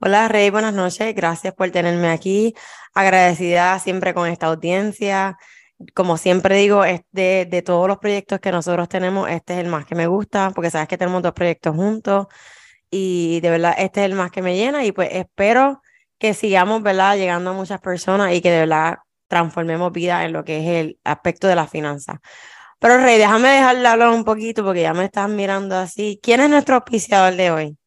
Hola Rey, buenas noches. Gracias por tenerme aquí. Agradecida siempre con esta audiencia. Como siempre digo, de, de todos los proyectos que nosotros tenemos, este es el más que me gusta, porque sabes que tenemos dos proyectos juntos y de verdad este es el más que me llena y pues espero que sigamos, ¿verdad? Llegando a muchas personas y que de verdad transformemos vida en lo que es el aspecto de la finanza. Pero Rey, déjame dejarle hablar un poquito porque ya me estás mirando así. ¿Quién es nuestro auspiciador de hoy?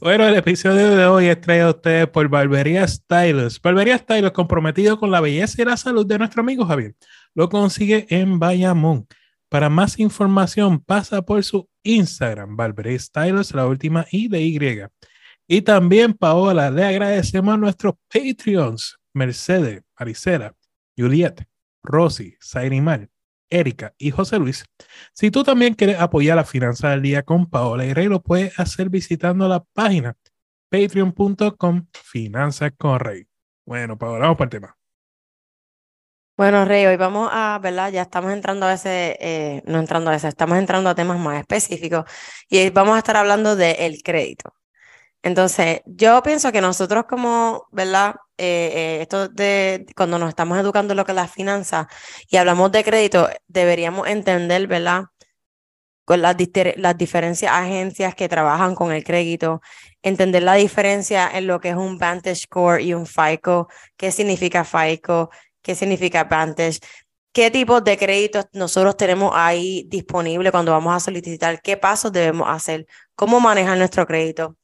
Bueno, el episodio de hoy es traído a ustedes por Barbería Stylus. Barbería Stylus comprometido con la belleza y la salud de nuestro amigo Javier. Lo consigue en Bayamón. Para más información, pasa por su Instagram, Barbería Stylus, la última I de Y. Y también, Paola, le agradecemos a nuestros Patreons, Mercedes, Maricela, Juliet, Rosy, Sairimar, Erika y José Luis. Si tú también quieres apoyar la finanza del día con Paola y Rey, lo puedes hacer visitando la página patreon.com Finanzas con Rey. Bueno, Paola, vamos para el tema. Bueno, Rey, hoy vamos a, ¿verdad? Ya estamos entrando a ese, eh, no entrando a ese, estamos entrando a temas más específicos y vamos a estar hablando del crédito. Entonces, yo pienso que nosotros como, ¿verdad? Eh, eh, esto de cuando nos estamos educando lo que es la finanza y hablamos de crédito, deberíamos entender, ¿verdad? Con las, las diferentes agencias que trabajan con el crédito, entender la diferencia en lo que es un Vantage Score y un FICO, qué significa FICO, qué significa Vantage, qué tipos de créditos nosotros tenemos ahí disponible cuando vamos a solicitar, qué pasos debemos hacer, cómo manejar nuestro crédito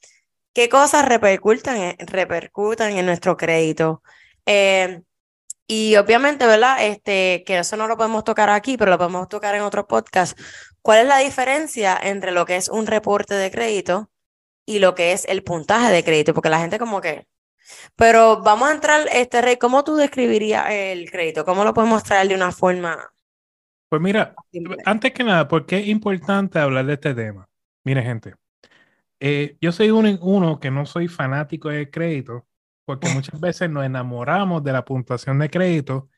qué cosas repercutan, en nuestro crédito. Eh, y obviamente, ¿verdad? Este, que eso no lo podemos tocar aquí, pero lo podemos tocar en otro podcast. ¿Cuál es la diferencia entre lo que es un reporte de crédito y lo que es el puntaje de crédito? Porque la gente como que... Pero vamos a entrar, este Rey, ¿cómo tú describirías el crédito? ¿Cómo lo podemos traer de una forma? Pues mira, antes que nada, ¿por qué es importante hablar de este tema? Mire, gente, eh, yo soy uno, que no soy fanático de crédito, porque muchas veces nos enamoramos de la puntuación de crédito,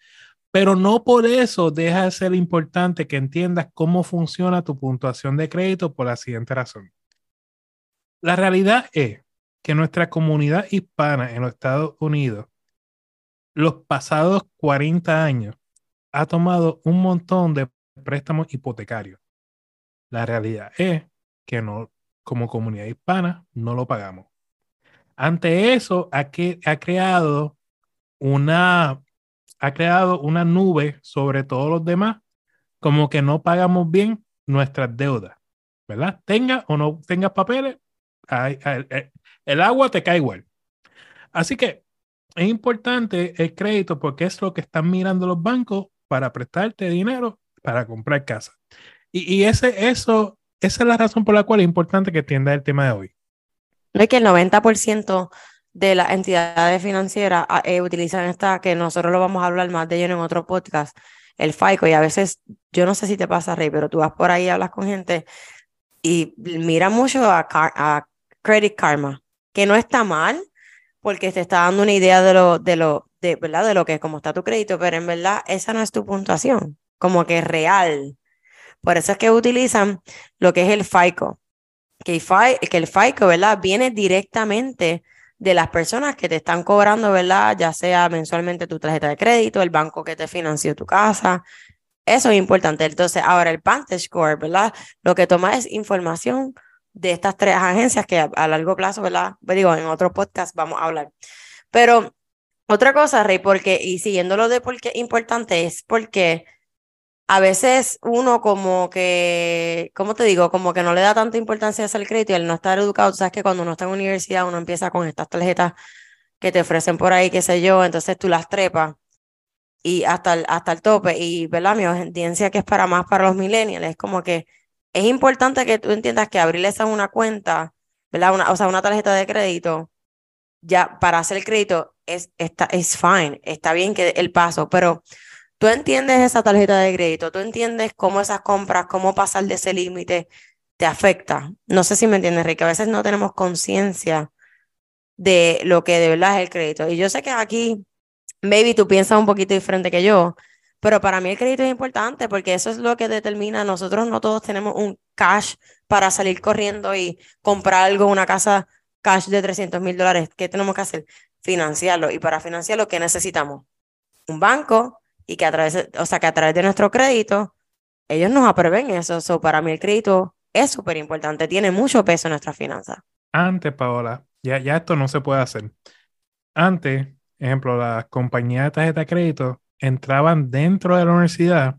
pero no por eso deja de ser importante que entiendas cómo funciona tu puntuación de crédito por la siguiente razón. La realidad es que nuestra comunidad hispana en los Estados Unidos, los pasados 40 años, ha tomado un montón de préstamos hipotecarios. La realidad es que no como comunidad hispana no lo pagamos. Ante eso, ha, que, ha creado una ha creado una nube sobre todos los demás, como que no pagamos bien nuestras deudas, ¿verdad? Tenga o no tengas papeles, el agua te cae igual. Así que es importante el crédito porque es lo que están mirando los bancos para prestarte dinero para comprar casa. Y, y ese, eso esa es la razón por la cual es importante que entienda el tema de hoy. Es que el 90% de las entidades financieras ah, eh, utilizan esta, que nosotros lo vamos a hablar más de ello en otro podcast, el FICO, y a veces, yo no sé si te pasa, Rey, pero tú vas por ahí y hablas con gente y mira mucho a, Credit Karma, que no está mal, porque te está dando una idea de lo, de lo, de, ¿verdad? De lo que es, cómo está tu crédito, pero en verdad esa no es tu puntuación, como que es real. Por eso es que utilizan lo que es el FICO, que el FICO, ¿verdad? Viene directamente de las personas que te están cobrando, ¿verdad? Ya sea mensualmente tu tarjeta de crédito, el banco que te financió tu casa. Eso es importante. Entonces, ahora el Vantage Score, ¿verdad? Lo que toma es información de estas tres agencias que a, largo plazo, ¿verdad? Pues digo, en otro podcast vamos a hablar. Pero otra cosa, Rey, porque, y siguiendo lo de por qué importante es porque a veces uno como que, ¿cómo te digo? Como que no le da tanta importancia a el crédito y al no estar educado, sabes que cuando uno está en universidad uno empieza con estas tarjetas que te ofrecen por ahí, qué sé yo, entonces tú las trepas y hasta el, hasta el tope. Y, ¿verdad? Mi audiencia que es para más para los millennials, es como que es importante que tú entiendas que abrirles a una cuenta, ¿verdad? Una, o sea, una tarjeta de crédito ya para hacer el crédito es, está, es fine, está bien que el paso, pero tú entiendes esa tarjeta de crédito, tú entiendes cómo esas compras, cómo pasar de ese límite te afecta. No sé si me entiendes, Rick, a veces no tenemos conciencia de lo que de verdad es el crédito. Y yo sé que aquí, maybe tú piensas un poquito diferente que yo, pero para mí el crédito es importante porque eso es lo que determina. Nosotros no todos tenemos un cash para salir corriendo y comprar algo, una casa cash de 300 mil dólares. ¿Qué tenemos que hacer? Financiarlo. Y para financiarlo, ¿qué necesitamos? Un banco y que a través, o sea, que a través de nuestro crédito, ellos nos aprueben eso. So, para mí el crédito es súper importante, tiene mucho peso en nuestra finanzas. Antes, Paola, ya, ya esto no se puede hacer. Antes, ejemplo, las compañías de tarjeta de crédito entraban dentro de la universidad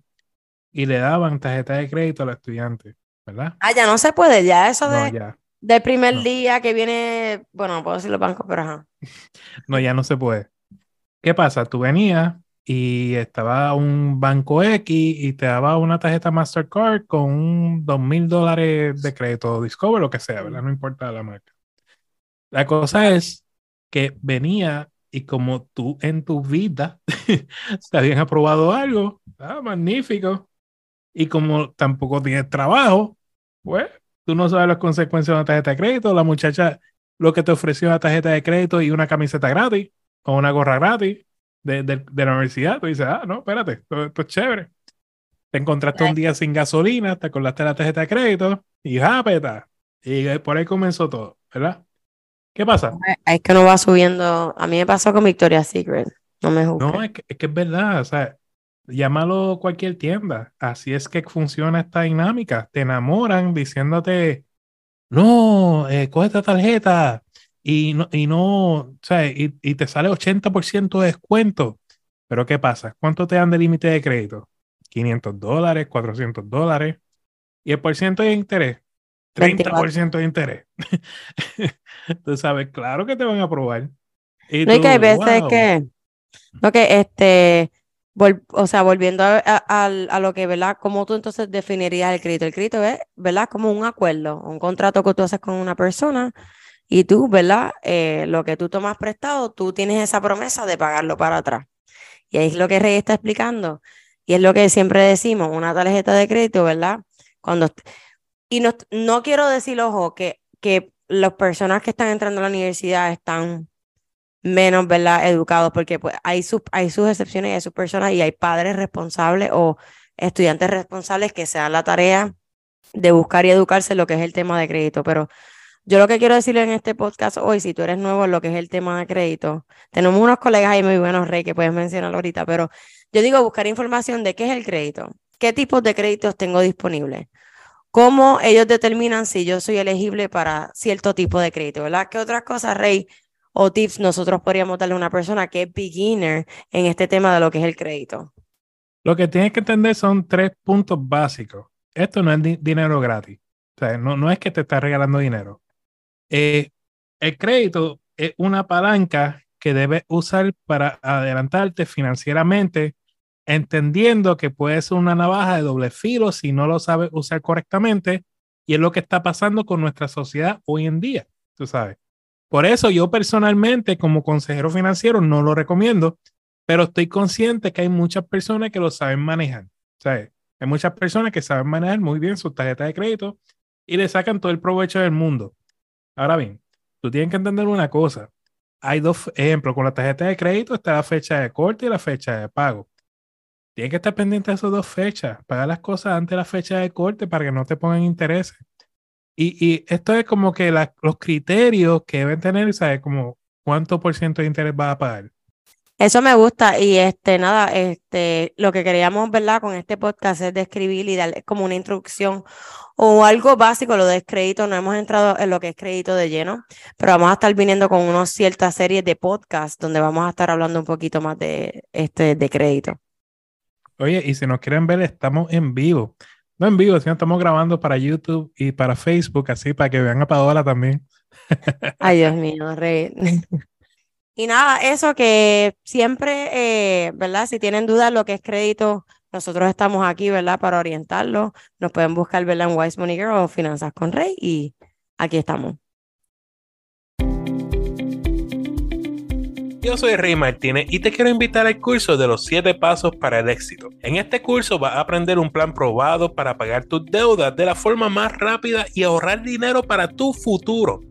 y le daban tarjeta de crédito a los estudiantes, ¿verdad? Ah, ya no se puede, ya eso de, del primer día que viene, bueno, no puedo decir los bancos, pero ajá. no, ya no se puede. ¿Qué pasa? Tú venías y estaba un banco X y te daba una tarjeta Mastercard con un dos mil dólares de crédito Discover, lo que sea, ¿verdad? No importa la marca. La cosa es que venía y como tú en tu vida te habían aprobado algo, ah, magnífico, y como tampoco tienes trabajo, pues tú no sabes las consecuencias de una tarjeta de crédito, la muchacha lo que te ofreció una tarjeta de crédito y una camiseta gratis o una gorra gratis de, de, la universidad, tú dices, ah, no, espérate, esto, es chévere. Te encontraste un día sin gasolina, te acordaste de la tarjeta de crédito y jápeta. Y por ahí comenzó todo, ¿verdad? ¿Qué pasa? Es que no va subiendo. A mí me pasó con Victoria's Secret. No me No, es que, es que es verdad. O sea, llámalo cualquier tienda. Así es que funciona esta dinámica. Te enamoran diciéndote, no, eh, coge esta tarjeta y no, y no, o sea, y, y te sale 80% de descuento. Pero ¿qué pasa? ¿Cuánto te dan de límite de crédito? 500 dólares, 400 dólares. ¿Y el por ciento de interés? 30% de interés. tú sabes, claro que te van a aprobar. Y no, hay que hay veces que, no, que este, o sea, volviendo a, a, lo que, ¿verdad? ¿Cómo tú entonces definirías el crédito? El crédito es, ¿verdad? Como un acuerdo, un contrato que tú haces con una persona y tú, ¿verdad? Eh, lo que tú tomas prestado, tú tienes esa promesa de pagarlo para atrás. Y ahí es lo que Rey está explicando. Y es lo que siempre decimos, una tarjeta de crédito, ¿verdad? Cuando y no, no quiero decir, ojo, que, que las personas que están entrando a la universidad están menos, ¿verdad?, educados, porque pues, hay, hay sus excepciones y hay sus personas y hay padres responsables o estudiantes responsables que se dan la tarea de buscar y educarse lo que es el tema de crédito. Pero yo lo que quiero decirle en este podcast hoy, si tú eres nuevo en lo que es el tema de crédito, tenemos unos colegas ahí muy buenos, Rey, que puedes mencionar ahorita, pero yo digo buscar información de qué es el crédito, qué tipos de créditos tengo disponibles cómo ellos determinan si yo soy elegible para cierto tipo de crédito, ¿verdad? ¿Qué otras cosas, Rey, o tips nosotros podríamos darle a una persona que es beginner en este tema de lo que es el crédito? Lo que tienes que entender son tres puntos básicos. Esto no es dinero gratis. O sea, no, no es que te está regalando dinero. Eh, el crédito es una palanca que debes usar para adelantarte financieramente entendiendo que puede ser una navaja de doble filo si no lo sabes usar correctamente, y es lo que está pasando con nuestra sociedad hoy en día, tú sabes. Por eso yo personalmente como consejero financiero no lo recomiendo, pero estoy consciente que hay muchas personas que lo saben manejar. ¿sabes? Hay muchas personas que saben manejar muy bien su tarjeta de crédito y le sacan todo el provecho del mundo. Ahora bien, tú tienes que entender una cosa. Hay dos ejemplos. Con la tarjeta de crédito está la fecha de corte y la fecha de pago. Tienes que estar pendiente de esas dos fechas. Pagar las cosas antes de la fecha de corte para que no te pongan intereses. Y, y esto es como que los criterios que deben tener, ¿sabes? Como cuánto por ciento de interés vas a pagar. Eso me gusta y este nada, este lo que queríamos, ¿verdad? Con este podcast es describir y darle como una introducción o algo básico, lo de crédito, no hemos entrado en lo que es crédito de lleno, pero vamos a estar viniendo con una cierta serie de podcasts donde vamos a estar hablando un poquito más de este de crédito. Oye, y si nos quieren ver, estamos en vivo. No en vivo, sino estamos grabando para YouTube y para Facebook, así para que vean a Paola también. Ay, Dios mío, rey. Y nada, eso que siempre, eh, ¿verdad? Si tienen dudas lo que es crédito, nosotros estamos aquí, ¿verdad? Para orientarlos. Nos pueden buscar, ¿verdad? En Wise Money Girl o Finanzas con Rey y aquí estamos. Yo soy Rey Martínez y te quiero invitar al curso de los 7 pasos para el éxito. En este curso vas a aprender un plan probado para pagar tus deudas de la forma más rápida y ahorrar dinero para tu futuro.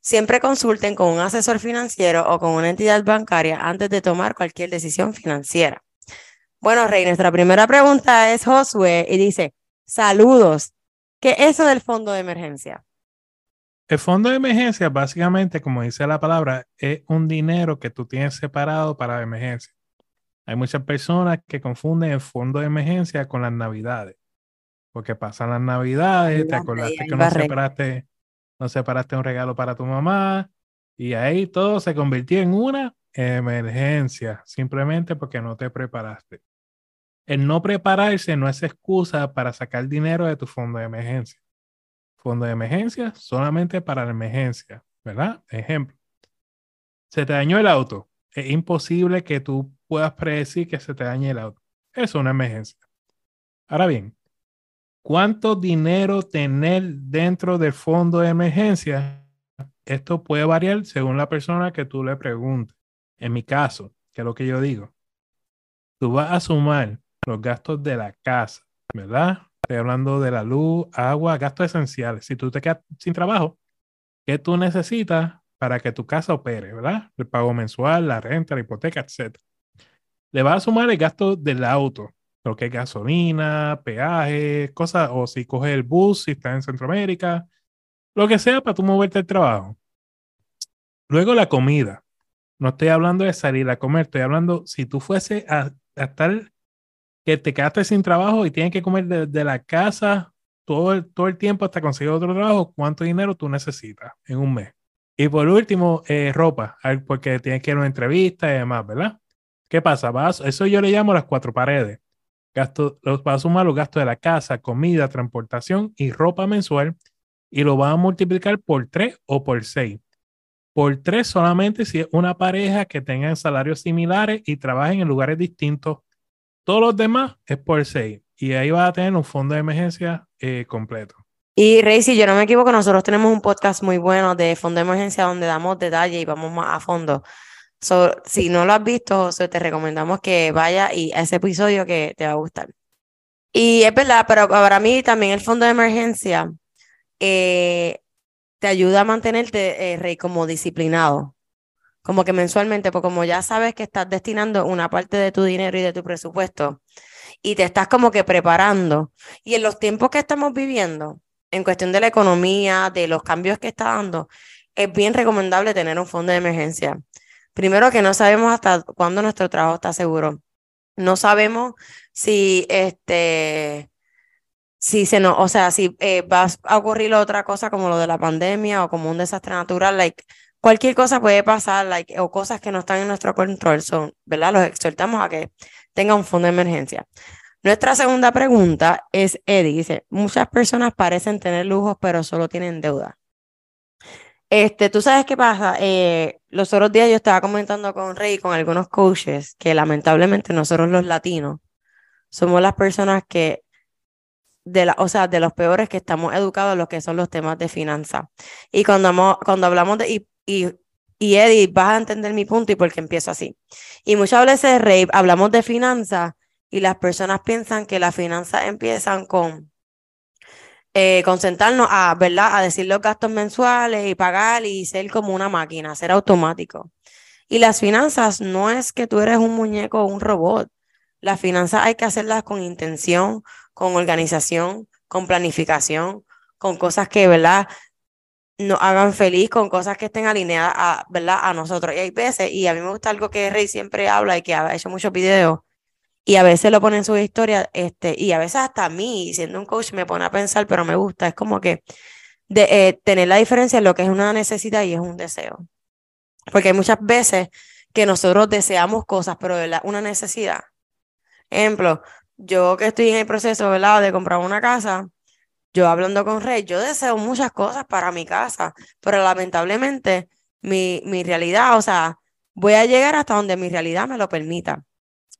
Siempre consulten con un asesor financiero o con una entidad bancaria antes de tomar cualquier decisión financiera. Bueno, Rey, nuestra primera pregunta es Josué y dice, saludos, ¿qué es eso del fondo de emergencia? El fondo de emergencia, básicamente, como dice la palabra, es un dinero que tú tienes separado para emergencia. Hay muchas personas que confunden el fondo de emergencia con las navidades. Porque pasan las navidades, te acordaste que no separaste no separaste un regalo para tu mamá y ahí todo se convirtió en una emergencia, simplemente porque no te preparaste. El no prepararse no es excusa para sacar dinero de tu fondo de emergencia. Fondo de emergencia solamente para la emergencia, ¿verdad? Ejemplo. Se te dañó el auto. Es imposible que tú puedas predecir que se te dañe el auto. Es una emergencia. Ahora bien, ¿Cuánto dinero tener dentro del fondo de emergencia? Esto puede variar según la persona que tú le preguntes. En mi caso, que es lo que yo digo, tú vas a sumar los gastos de la casa, ¿verdad? Estoy hablando de la luz, agua, gastos esenciales. Si tú te quedas sin trabajo, ¿qué tú necesitas para que tu casa opere, ¿verdad? El pago mensual, la renta, la hipoteca, etc. Le vas a sumar el gasto del auto, lo que es gasolina, peaje, cosas, o si coges el bus, si estás en Centroamérica, lo que sea para tú moverte al trabajo. Luego la comida. No estoy hablando de salir a comer, estoy hablando si tú fuese a, estar que te quedaste sin trabajo y tienes que comer desde la casa todo el, todo el tiempo hasta conseguir otro trabajo, ¿cuánto dinero tú necesitas en un mes? Y por último, eh, ropa, porque tienes que ir a una entrevista y demás, ¿verdad? ¿Qué pasa? Eso yo le llamo las cuatro paredes. Gasto, los va a sumar los gastos de la casa, comida, transportación y ropa mensual y lo va a multiplicar por 3 o por 6. Por 3 solamente si es una pareja que tengan salarios similares y trabajen en lugares distintos. Todos los demás es por 6 y ahí va a tener un fondo de emergencia eh, completo. Y Rey, si yo no me equivoco, nosotros tenemos un podcast muy bueno de fondo de emergencia donde damos detalles y vamos más a fondo si no lo has visto, te recomendamos que vaya y a ese episodio que te va a gustar. Y es verdad, pero para mí también el fondo de emergencia eh, te ayuda a mantenerte, eh, Rey, como disciplinado. Como que mensualmente, porque como ya sabes que estás destinando una parte de tu dinero y de tu presupuesto y te estás como que preparando. Y en los tiempos que estamos viviendo, en cuestión de la economía, de los cambios que está dando, es bien recomendable tener un fondo de emergencia. Primero que no sabemos hasta cuándo nuestro trabajo está seguro. No sabemos si este si se no, o sea, si eh, va a ocurrir otra cosa como lo de la pandemia o como un desastre natural, like cualquier cosa puede pasar, like, o cosas que no están en nuestro control, son, ¿verdad? Los exhortamos a que tengan un fondo de emergencia. Nuestra segunda pregunta es Eddie, dice, muchas personas parecen tener lujos, pero solo tienen deuda. Este, tú sabes qué pasa, eh, los otros días yo estaba comentando con Rey, con algunos coaches, que lamentablemente nosotros los latinos somos las personas que, de la, o sea, de los peores que estamos educados en lo que son los temas de finanzas. Y cuando, cuando hablamos de, y, y, y Eddie, vas a entender mi punto y por qué empiezo así. Y muchas veces, Rey, hablamos de finanzas y las personas piensan que las finanzas empiezan con eh, concentrarnos a, ¿verdad? A decir los gastos mensuales y pagar y ser como una máquina, ser automático. Y las finanzas no es que tú eres un muñeco o un robot. Las finanzas hay que hacerlas con intención, con organización, con planificación, con cosas que, ¿verdad? Nos hagan feliz, con cosas que estén alineadas a, ¿verdad? a nosotros. Y hay veces, y a mí me gusta algo que Rey siempre habla y que ha hecho muchos videos, y a veces lo pone en su historia, este, y a veces hasta a mí, siendo un coach, me pone a pensar, pero me gusta, es como que de, eh, tener la diferencia en lo que es una necesidad y es un deseo. Porque hay muchas veces que nosotros deseamos cosas, pero una necesidad. Ejemplo, yo que estoy en el proceso de comprar una casa, yo hablando con Rey, yo deseo muchas cosas para mi casa, pero lamentablemente mi, mi realidad, o sea, voy a llegar hasta donde mi realidad me lo permita.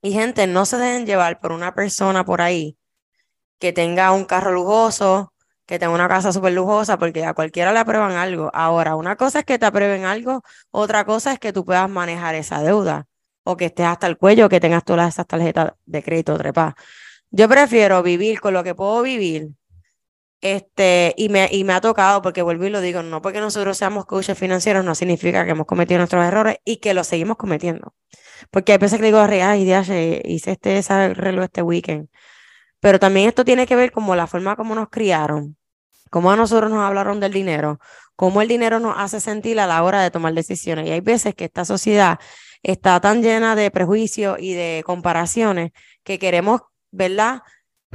Y gente, no se dejen llevar por una persona por ahí que tenga un carro lujoso, que tenga una casa súper lujosa, porque a cualquiera le aprueban algo. Ahora, una cosa es que te aprueben algo, otra cosa es que tú puedas manejar esa deuda, o que estés hasta el cuello, que tengas todas esas tarjetas de crédito trepa. Yo prefiero vivir con lo que puedo vivir, este, y me, y me ha tocado, porque vuelvo y lo digo, no porque nosotros seamos coaches financieros, no significa que hemos cometido nuestros errores y que los seguimos cometiendo. Porque hay veces que digo, ay, ya hice este reloj este weekend. Pero también esto tiene que ver como la forma como nos criaron cómo a nosotros nos hablaron del dinero, cómo el dinero nos hace sentir a la hora de tomar decisiones. Y hay veces que esta sociedad está tan llena de prejuicios y de comparaciones que queremos, ¿verdad?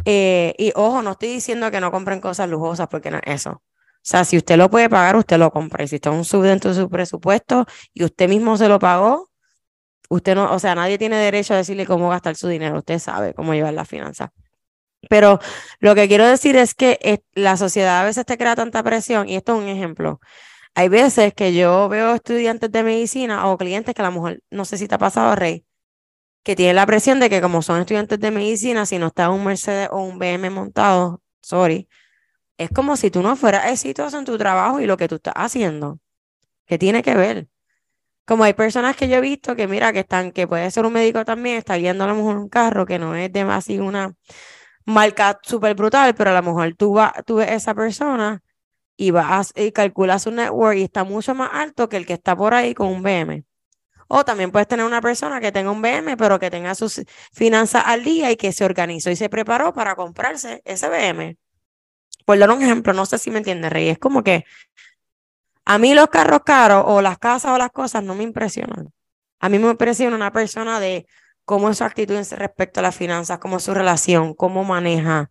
Eh, y ojo, no estoy diciendo que no compren cosas lujosas, porque no es eso. O sea, si usted lo puede pagar, usted lo compra. Y si está un sub dentro de su presupuesto y usted mismo se lo pagó, usted no, o sea, nadie tiene derecho a decirle cómo gastar su dinero. Usted sabe cómo llevar la finanza. Pero lo que quiero decir es que eh, la sociedad a veces te crea tanta presión, y esto es un ejemplo. Hay veces que yo veo estudiantes de medicina o clientes que a lo mejor, no sé si te ha pasado, Rey, que tienen la presión de que como son estudiantes de medicina, si no está un Mercedes o un BM montado, sorry, es como si tú no fueras exitoso en tu trabajo y lo que tú estás haciendo. ¿Qué tiene que ver? Como hay personas que yo he visto que mira que están, que puede ser un médico también, está guiando a lo mejor un carro que no es de más una marca súper brutal, pero a lo mejor tú, vas, tú ves esa persona y vas y calculas su network y está mucho más alto que el que está por ahí con un BM. O también puedes tener una persona que tenga un BM, pero que tenga sus finanzas al día y que se organizó y se preparó para comprarse ese BM. Por dar un ejemplo, no sé si me entiendes, Rey. Es como que a mí los carros caros o las casas o las cosas no me impresionan. A mí me impresiona una persona de cómo es su actitud respecto a las finanzas, cómo es su relación, cómo maneja.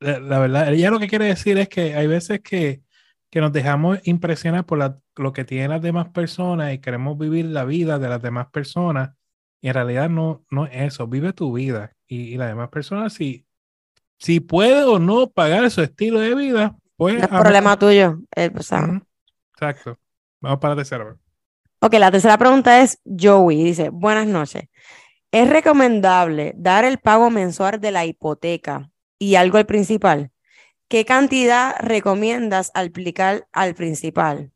La, verdad, ella lo que quiere decir es que hay veces que, que nos dejamos impresionar por lo que tienen las demás personas y queremos vivir la vida de las demás personas. Y en realidad no, no es eso, vive tu vida. Y, las demás personas, si, si puede o no pagar su estilo de vida, pues... es problema tuyo. Exacto. Vamos para la tercera. Ok, la tercera pregunta es Joey. Dice, buenas noches. ¿Es recomendable dar el pago mensual de la hipoteca y algo al principal? ¿Qué cantidad recomiendas aplicar al principal?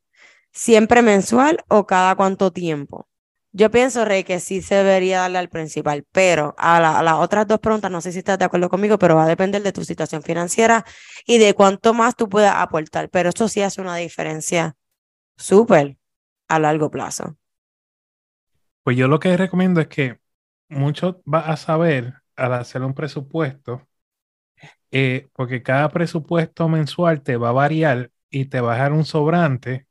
¿Siempre mensual o cada cuánto tiempo? Yo pienso, Rey, que sí se debería darle al principal, pero a, las otras dos preguntas, no sé si estás de acuerdo conmigo, pero va a depender de tu situación financiera y de cuánto más tú puedas aportar. Pero esto sí hace una diferencia súper a largo plazo. Pues yo lo que recomiendo es que mucho va a saber al hacer un presupuesto, eh, porque cada presupuesto mensual te va a variar y te va a dejar un sobrante,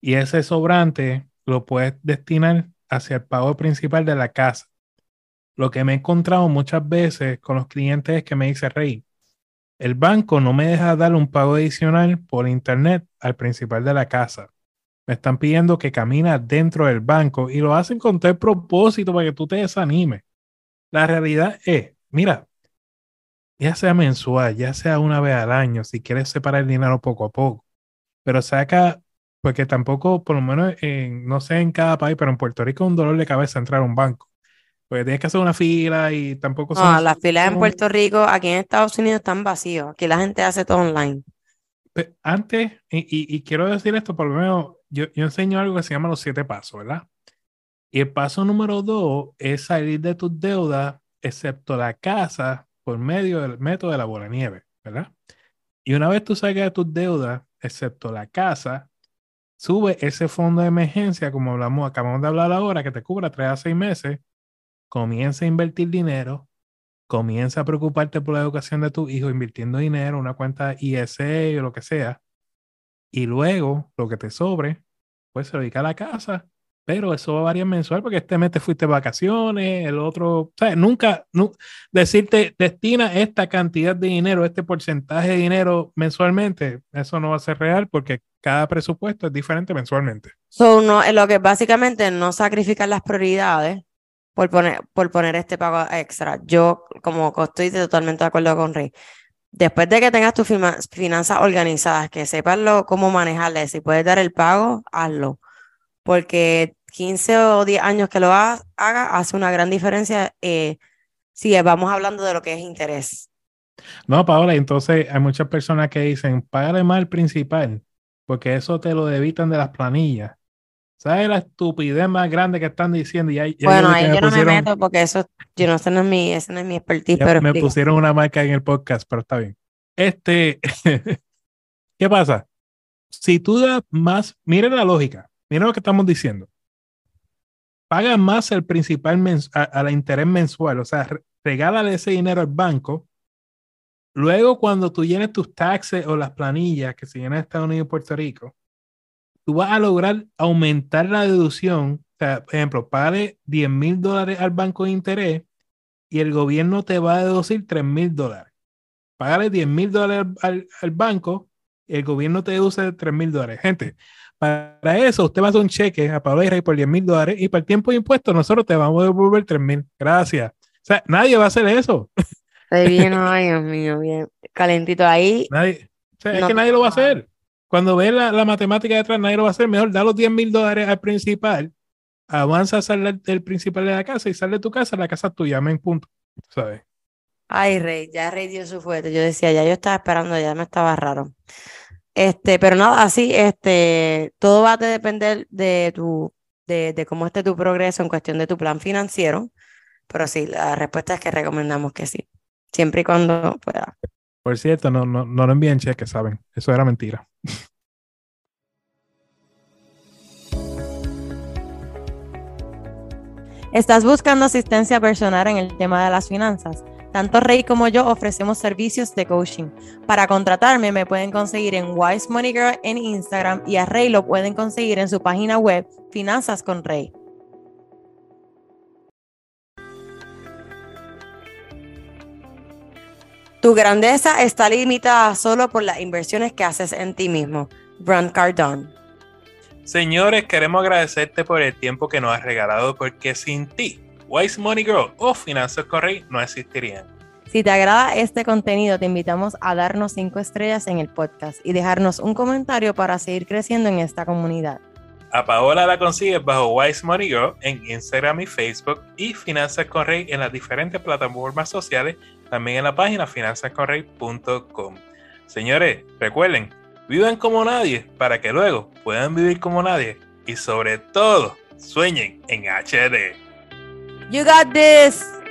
y ese sobrante lo puedes destinar hacia el pago principal de la casa. Lo que me he encontrado muchas veces con los clientes es que me dice, Rey, el banco no me deja dar un pago adicional por internet al principal de la casa. Me están pidiendo que camine dentro del banco y lo hacen con el propósito para que tú te desanimes. La realidad es, mira, ya sea mensual, ya sea una vez al año, si quieres separar el dinero poco a poco, pero saca, porque tampoco, por lo menos, en, no sé en cada país, pero en Puerto Rico es un dolor de cabeza entrar a un banco. Porque tienes que hacer una fila y tampoco... No, las filas en Puerto Rico, aquí en Estados Unidos están vacíos. Aquí la gente hace todo online. Antes, y, y quiero decir esto, por lo menos yo, enseño algo que se llama los siete pasos, ¿verdad? Y el paso número dos es salir de tus deudas, excepto la casa, por medio del método de la bola nieve, ¿verdad? Y una vez tú salgas de tus deudas, excepto la casa, sube ese fondo de emergencia, como hablamos, acabamos de hablar ahora, que te cubra tres a seis meses, comienza a invertir dinero, comienza a preocuparte por la educación de tu hijo invirtiendo dinero, una cuenta ISE o lo que sea, y luego lo que te sobre, pues se lo dedica a la casa, pero eso va a variar mensual porque este mes te fuiste de vacaciones, el otro, sea, nunca, decirte destina esta cantidad de dinero, este porcentaje de dinero mensualmente, eso no va a ser real porque cada presupuesto es diferente mensualmente. So, no, lo que básicamente no sacrificar las prioridades por poner, por poner este pago extra. Yo, como estoy totalmente de acuerdo con Rey, después de que tengas tus finanzas organizadas, que sepas lo, cómo manejarlas, si puedes dar el pago, hazlo. Porque 15 o 10 años que lo haga, hace una gran diferencia eh, si vamos hablando de lo que es interés. No, Paola, entonces hay muchas personas que dicen, págale más el principal, porque eso te lo debitan de las planillas. ¿Sabes la estupidez más grande que están diciendo? Y bueno, ahí yo no me meto porque eso, yo no sé, no es mi, ese no es mi expertise. pero me pusieron una marca en el podcast, pero está bien. Este, ¿qué pasa? Si tú das más, miren la lógica, miren lo que estamos diciendo. Paga más el principal a, la interés mensual, o sea, regálale ese dinero al banco. Luego, cuando tú llenes tus taxes o las planillas que se llenan en Estados Unidos y Puerto Rico, tú vas a lograr aumentar la deducción. O sea, por ejemplo, pague 10 mil dólares al banco de interés y el gobierno te va a deducir 3 mil dólares. Págale 10 mil dólares al, banco y el gobierno te deduce 3 mil dólares. Gente, para eso usted va a hacer un cheque a Pablo Rey por 10 mil dólares y para el tiempo de impuestos nosotros te vamos a devolver 3 mil. Gracias. O sea, nadie va a hacer eso. Ahí bien, ay, Dios mío, bien calentito ahí. Nadie, o sea, es que nadie lo va a hacer. Cuando ve la, la, matemática detrás, nadie lo va a hacer mejor. Da los 10 mil dólares al principal, avanza, sale del principal de la casa y sale de tu casa, la casa tuya, en punto. ¿Sabes? Ay, Rey, ya Rey dio su fuerte. Yo decía, ya yo estaba esperando, ya me estaba raro. Este, pero nada, así, este, todo va a depender de tu, de, de cómo esté tu progreso en cuestión de tu plan financiero. Pero sí, la respuesta es que recomendamos que sí, siempre y cuando pueda. Por cierto, no, no, no lo envíen cheques, ¿saben? Eso era mentira. ¿Estás buscando asistencia personal en el tema de las finanzas? Tanto Rey como yo ofrecemos servicios de coaching. Para contratarme me pueden conseguir en Wise Money Girl en Instagram y a Rey lo pueden conseguir en su página web Finanzas con Rey. Tu grandeza está limitada solo por las inversiones que haces en ti mismo. Brand Cardone. Señores, queremos agradecerte por el tiempo que nos has regalado porque sin ti, Wise Money Girl o Finanzas Correy no existirían. Si te agrada este contenido, te invitamos a darnos 5 estrellas en el podcast y dejarnos un comentario para seguir creciendo en esta comunidad. A Paola la consigues bajo Wise Money Girl en Instagram y Facebook y Finanzas Correy en las diferentes plataformas sociales, también en la página finanzascorrey.com. Señores, recuerden, vivan como nadie para que luego puedan vivir como nadie y sobre todo sueñen en HD. You got this.